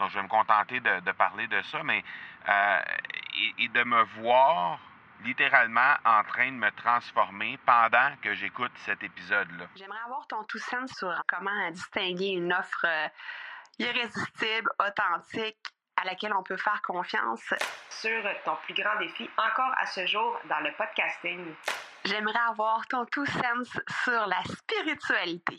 Donc, je vais me contenter de, parler de ça, mais et, de me voir littéralement en train de me transformer pendant que j'écoute cet épisode-là. J'aimerais avoir ton tout sens sur comment distinguer une offre irrésistible, authentique, à laquelle on peut faire confiance. Sur ton plus grand défi encore à ce jour dans le podcasting. J'aimerais avoir ton tout sens sur la spiritualité.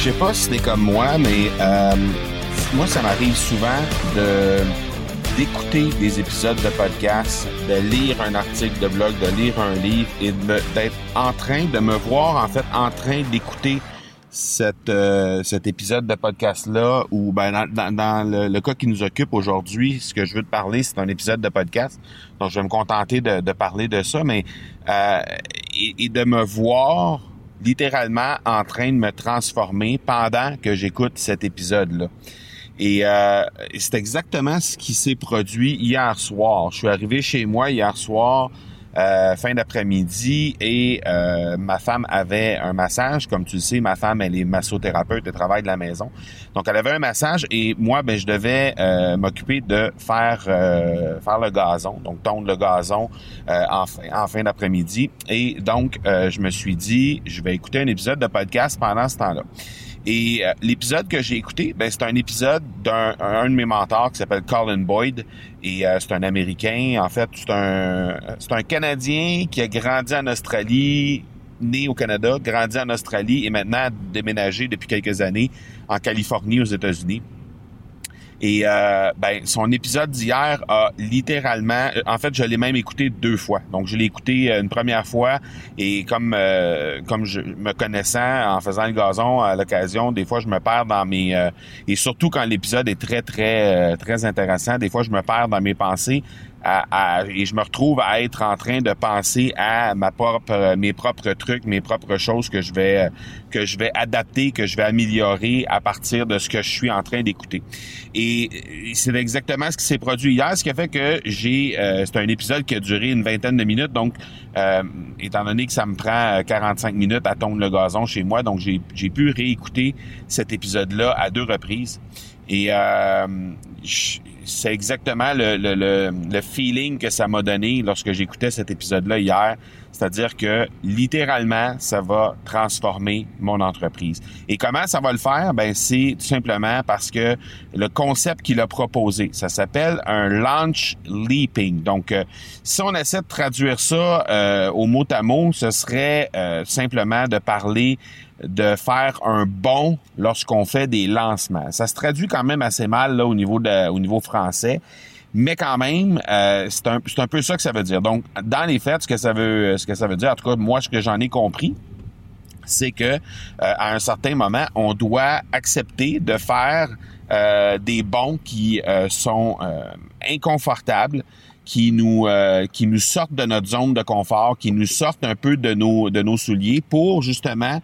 Je sais pas si c'est comme moi, mais euh, moi, ça m'arrive souvent de d'écouter des épisodes de podcast, de lire un article de blog, de lire un livre et d'être en train de me voir en fait en train d'écouter cette, euh, cet épisode de podcast-là, ou ben, dans, le, cas qui nous occupe aujourd'hui, ce que je veux te parler, c'est un épisode de podcast. Donc, je vais me contenter de, parler de ça, mais euh, et, de me voir littéralement en train de me transformer pendant que j'écoute cet épisode-là. Et euh, c'est exactement ce qui s'est produit hier soir. Je suis arrivé chez moi hier soir, euh, fin d'après-midi, et euh, ma femme avait un massage. Comme tu le sais, ma femme, elle est massothérapeute, elle travaille de la maison. Donc, elle avait un massage et moi, ben, je devais m'occuper de faire faire le gazon, donc tondre le gazon en fin, en fin d'après-midi. Et donc, je me suis dit, je vais écouter un épisode de podcast pendant ce temps-là. Et euh, l'épisode que j'ai écouté, ben, c'est un épisode d'un un de mes mentors qui s'appelle Colin Boyd. Et euh, c'est un Américain. En fait, c'est un, c'est un Canadien qui a grandi en Australie, né au Canada, grandi en Australie et maintenant déménagé depuis quelques années en Californie aux États-Unis. Et euh, ben, son épisode d'hier a littéralement, en fait, je l'ai même écouté deux fois. Donc, je l'ai écouté euh, une première fois et comme euh, comme je me connaissant en faisant le gazon à l'occasion, des fois je me perds dans mes et surtout quand l'épisode est très très très intéressant, des fois je me perds dans mes pensées et je me retrouve à être en train de penser à ma propre, mes propres trucs, mes propres choses que je vais que je vais adapter, que je vais améliorer à partir de ce que je suis en train d'écouter. Et c'est exactement ce qui s'est produit hier, ce qui a fait que j'ai euh, c'est un épisode qui a duré une vingtaine de minutes, donc euh, étant donné que ça me prend 45 minutes à tondre le gazon chez moi, donc j'ai pu réécouter cet épisode-là à deux reprises. Et euh, c'est exactement le, le, le, feeling que ça m'a donné lorsque j'écoutais cet épisode-là hier. C'est-à-dire que littéralement, ça va transformer mon entreprise. Et comment ça va le faire? Ben, c'est tout simplement parce que le concept qu'il a proposé, ça s'appelle un launch leaping. Donc, euh, si on essaie de traduire ça euh, au mot à mot, ce serait euh, simplement de parler de faire un bond lorsqu'on fait des lancements. Ça se traduit quand même assez mal là, au niveau de, au niveau français. Mais quand même, euh, c'est un, un peu ça que ça veut dire. Donc, dans les faits, ce que ça veut, ce que ça veut dire, en tout cas, moi, ce que j'en ai compris, c'est que euh, à un certain moment, on doit accepter de faire euh, des bons qui sont inconfortables, qui nous qui nous sortent de notre zone de confort, qui nous sortent un peu de nos de nos souliers pour justement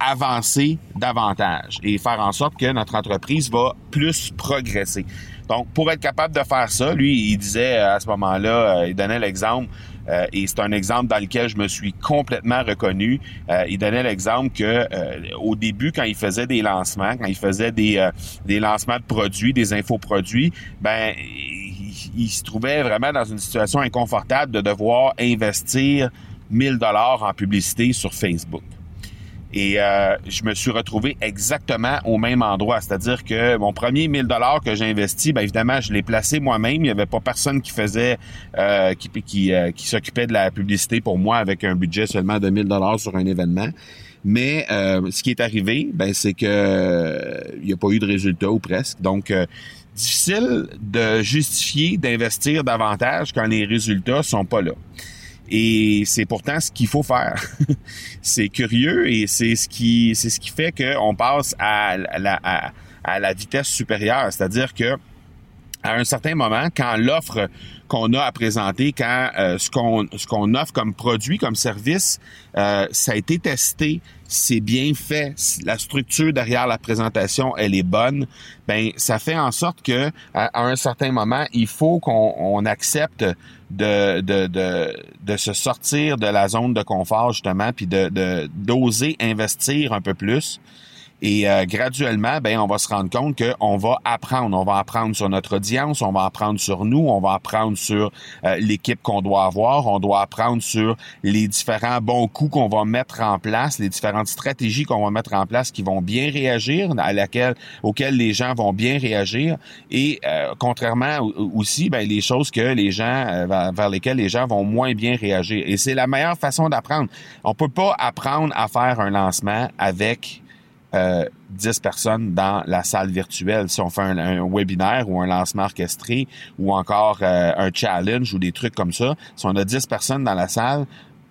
avancer davantage et faire en sorte que notre entreprise va plus progresser. Donc, pour être capable de faire ça, lui, il disait euh, à ce moment-là, euh, il donnait l'exemple, euh, et c'est un exemple dans lequel je me suis complètement reconnu. il donnait l'exemple que au début, quand il faisait des lancements, quand il faisait des, des lancements de produits, des infoproduits, ben il, se trouvait vraiment dans une situation inconfortable de devoir investir 1000 dollars en publicité sur Facebook. Et euh, je me suis retrouvé exactement au même endroit. C'est-à-dire que mon premier 1000 dollars que j'ai investi, bien évidemment, je l'ai placé moi-même. Il n'y avait pas personne qui faisait, euh, qui, euh, qui s'occupait de la publicité pour moi avec un budget seulement de 1000 dollars sur un événement. Mais ce qui est arrivé, ben, c'est que il n'y a pas eu de résultat ou presque. Donc, difficile de justifier d'investir davantage quand les résultats sont pas là. Et c'est pourtant ce qu'il faut faire. c'est curieux et c'est ce qui c'est ce qui fait qu'on passe à la, à la vitesse supérieure. C'est-à-dire que à un certain moment, quand l'offre qu'on a à présenter, quand euh, ce qu'on ce qu'on offre comme produit, comme service, euh, ça a été testé, c'est bien fait, la structure derrière la présentation, elle est bonne, ben ça fait en sorte que à, un certain moment, il faut qu'on accepte de, de, de, de, se sortir de la zone de confort justement, puis de d'oser investir un peu plus. Et euh, graduellement, ben, on va se rendre compte qu'on va apprendre. On va apprendre sur notre audience, on va apprendre sur nous, on va apprendre sur euh, l'équipe qu'on doit avoir, on doit apprendre sur les différents bons coups qu'on va mettre en place, les différentes stratégies qu'on va mettre en place qui vont bien réagir, à laquelle, auxquelles les gens vont bien réagir. Et euh, contrairement aussi, ben, les choses que les gens vers lesquelles les gens vont moins bien réagir. Et c'est la meilleure façon d'apprendre. On peut pas apprendre à faire un lancement avec euh, 10 personnes dans la salle virtuelle. Si on fait un, webinaire ou un lancement orchestré ou encore euh, un challenge ou des trucs comme ça, si on a 10 personnes dans la salle,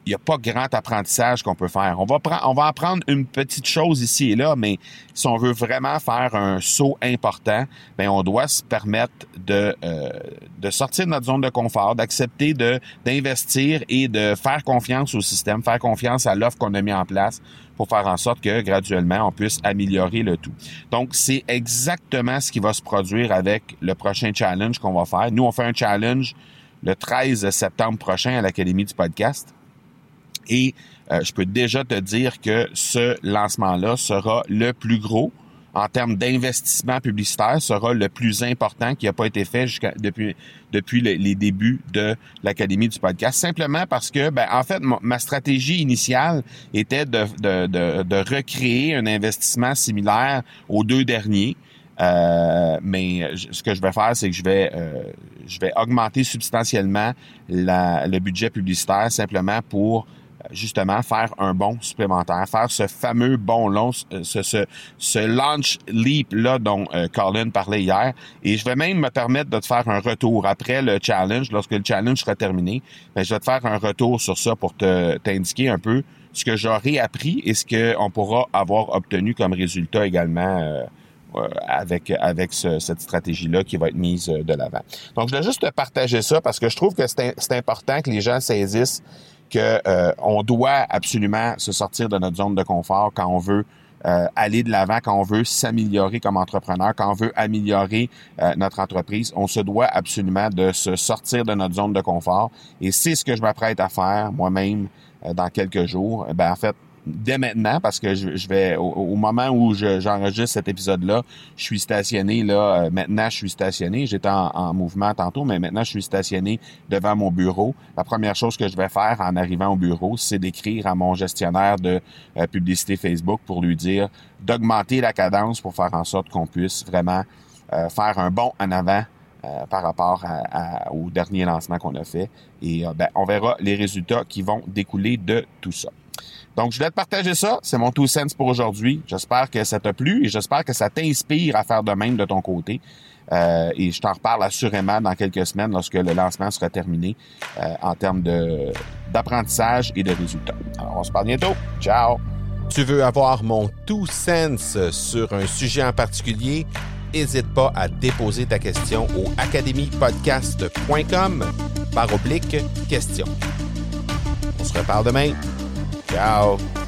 il n'y a pas grand apprentissage qu'on peut faire. On va, on va apprendre une petite chose ici et là, mais si on veut vraiment faire un saut important, ben on doit se permettre de, euh, de sortir de notre zone de confort, d'accepter de d'investir et de faire confiance au système, faire confiance à l'offre qu'on a mis en place pour faire en sorte que graduellement on puisse améliorer le tout. Donc c'est exactement ce qui va se produire avec le prochain challenge qu'on va faire. Nous on fait un challenge le 13 septembre prochain à l'Académie du podcast. Et euh, je peux déjà te dire que ce lancement-là sera le plus gros en termes d'investissement publicitaire, sera le plus important qui n'a pas été fait jusqu'à depuis depuis les débuts de l'académie du podcast. Simplement parce que, ben, en fait, ma stratégie initiale était de, de, de, de recréer un investissement similaire aux deux derniers. Euh, mais ce que je vais faire, c'est que je vais euh, je vais augmenter substantiellement la, le budget publicitaire simplement pour justement faire un bond supplémentaire, faire ce fameux bond long, euh, ce, ce, ce launch leap là dont euh, Colin parlait hier. Et je vais même me permettre de te faire un retour après le challenge, lorsque le challenge sera terminé. Ben, je vais te faire un retour sur ça pour te t'indiquer un peu ce que j'aurai appris et ce qu'on pourra avoir obtenu comme résultat également. Euh, avec avec cette stratégie là qui va être mise de l'avant. Donc je voulais juste te partager ça parce que je trouve que c'est important que les gens saisissent que euh, on doit absolument se sortir de notre zone de confort quand on veut euh, aller de l'avant, quand on veut s'améliorer comme entrepreneur, quand on veut améliorer euh, notre entreprise, on se doit absolument de se sortir de notre zone de confort. Et c'est ce que je m'apprête à faire moi-même dans quelques jours. Ben en fait, dès maintenant parce que je, vais au, moment où j'enregistre cet épisode-là, je suis stationné là. Euh, maintenant, je suis stationné. J'étais en, mouvement tantôt, mais maintenant, je suis stationné devant mon bureau. La première chose que je vais faire en arrivant au bureau, c'est d'écrire à mon gestionnaire de euh, publicité Facebook pour lui dire d'augmenter la cadence pour faire en sorte qu'on puisse vraiment euh, faire un bond en avant par rapport au dernier lancement qu'on a fait. Et ben, on verra les résultats qui vont découler de tout ça. Donc, je voulais te partager ça. C'est mon tout sens pour aujourd'hui. J'espère que ça t'a plu et j'espère que ça t'inspire à faire de même de ton côté. Euh, et je t'en reparle assurément dans quelques semaines lorsque le lancement sera terminé euh, en termes d'apprentissage et de résultats. Alors, on se parle bientôt. Ciao! Tu veux avoir mon tout sens sur un sujet en particulier? N'hésite pas à déposer ta question au academypodcast.com par oblique question. On se reparle demain. Ciao.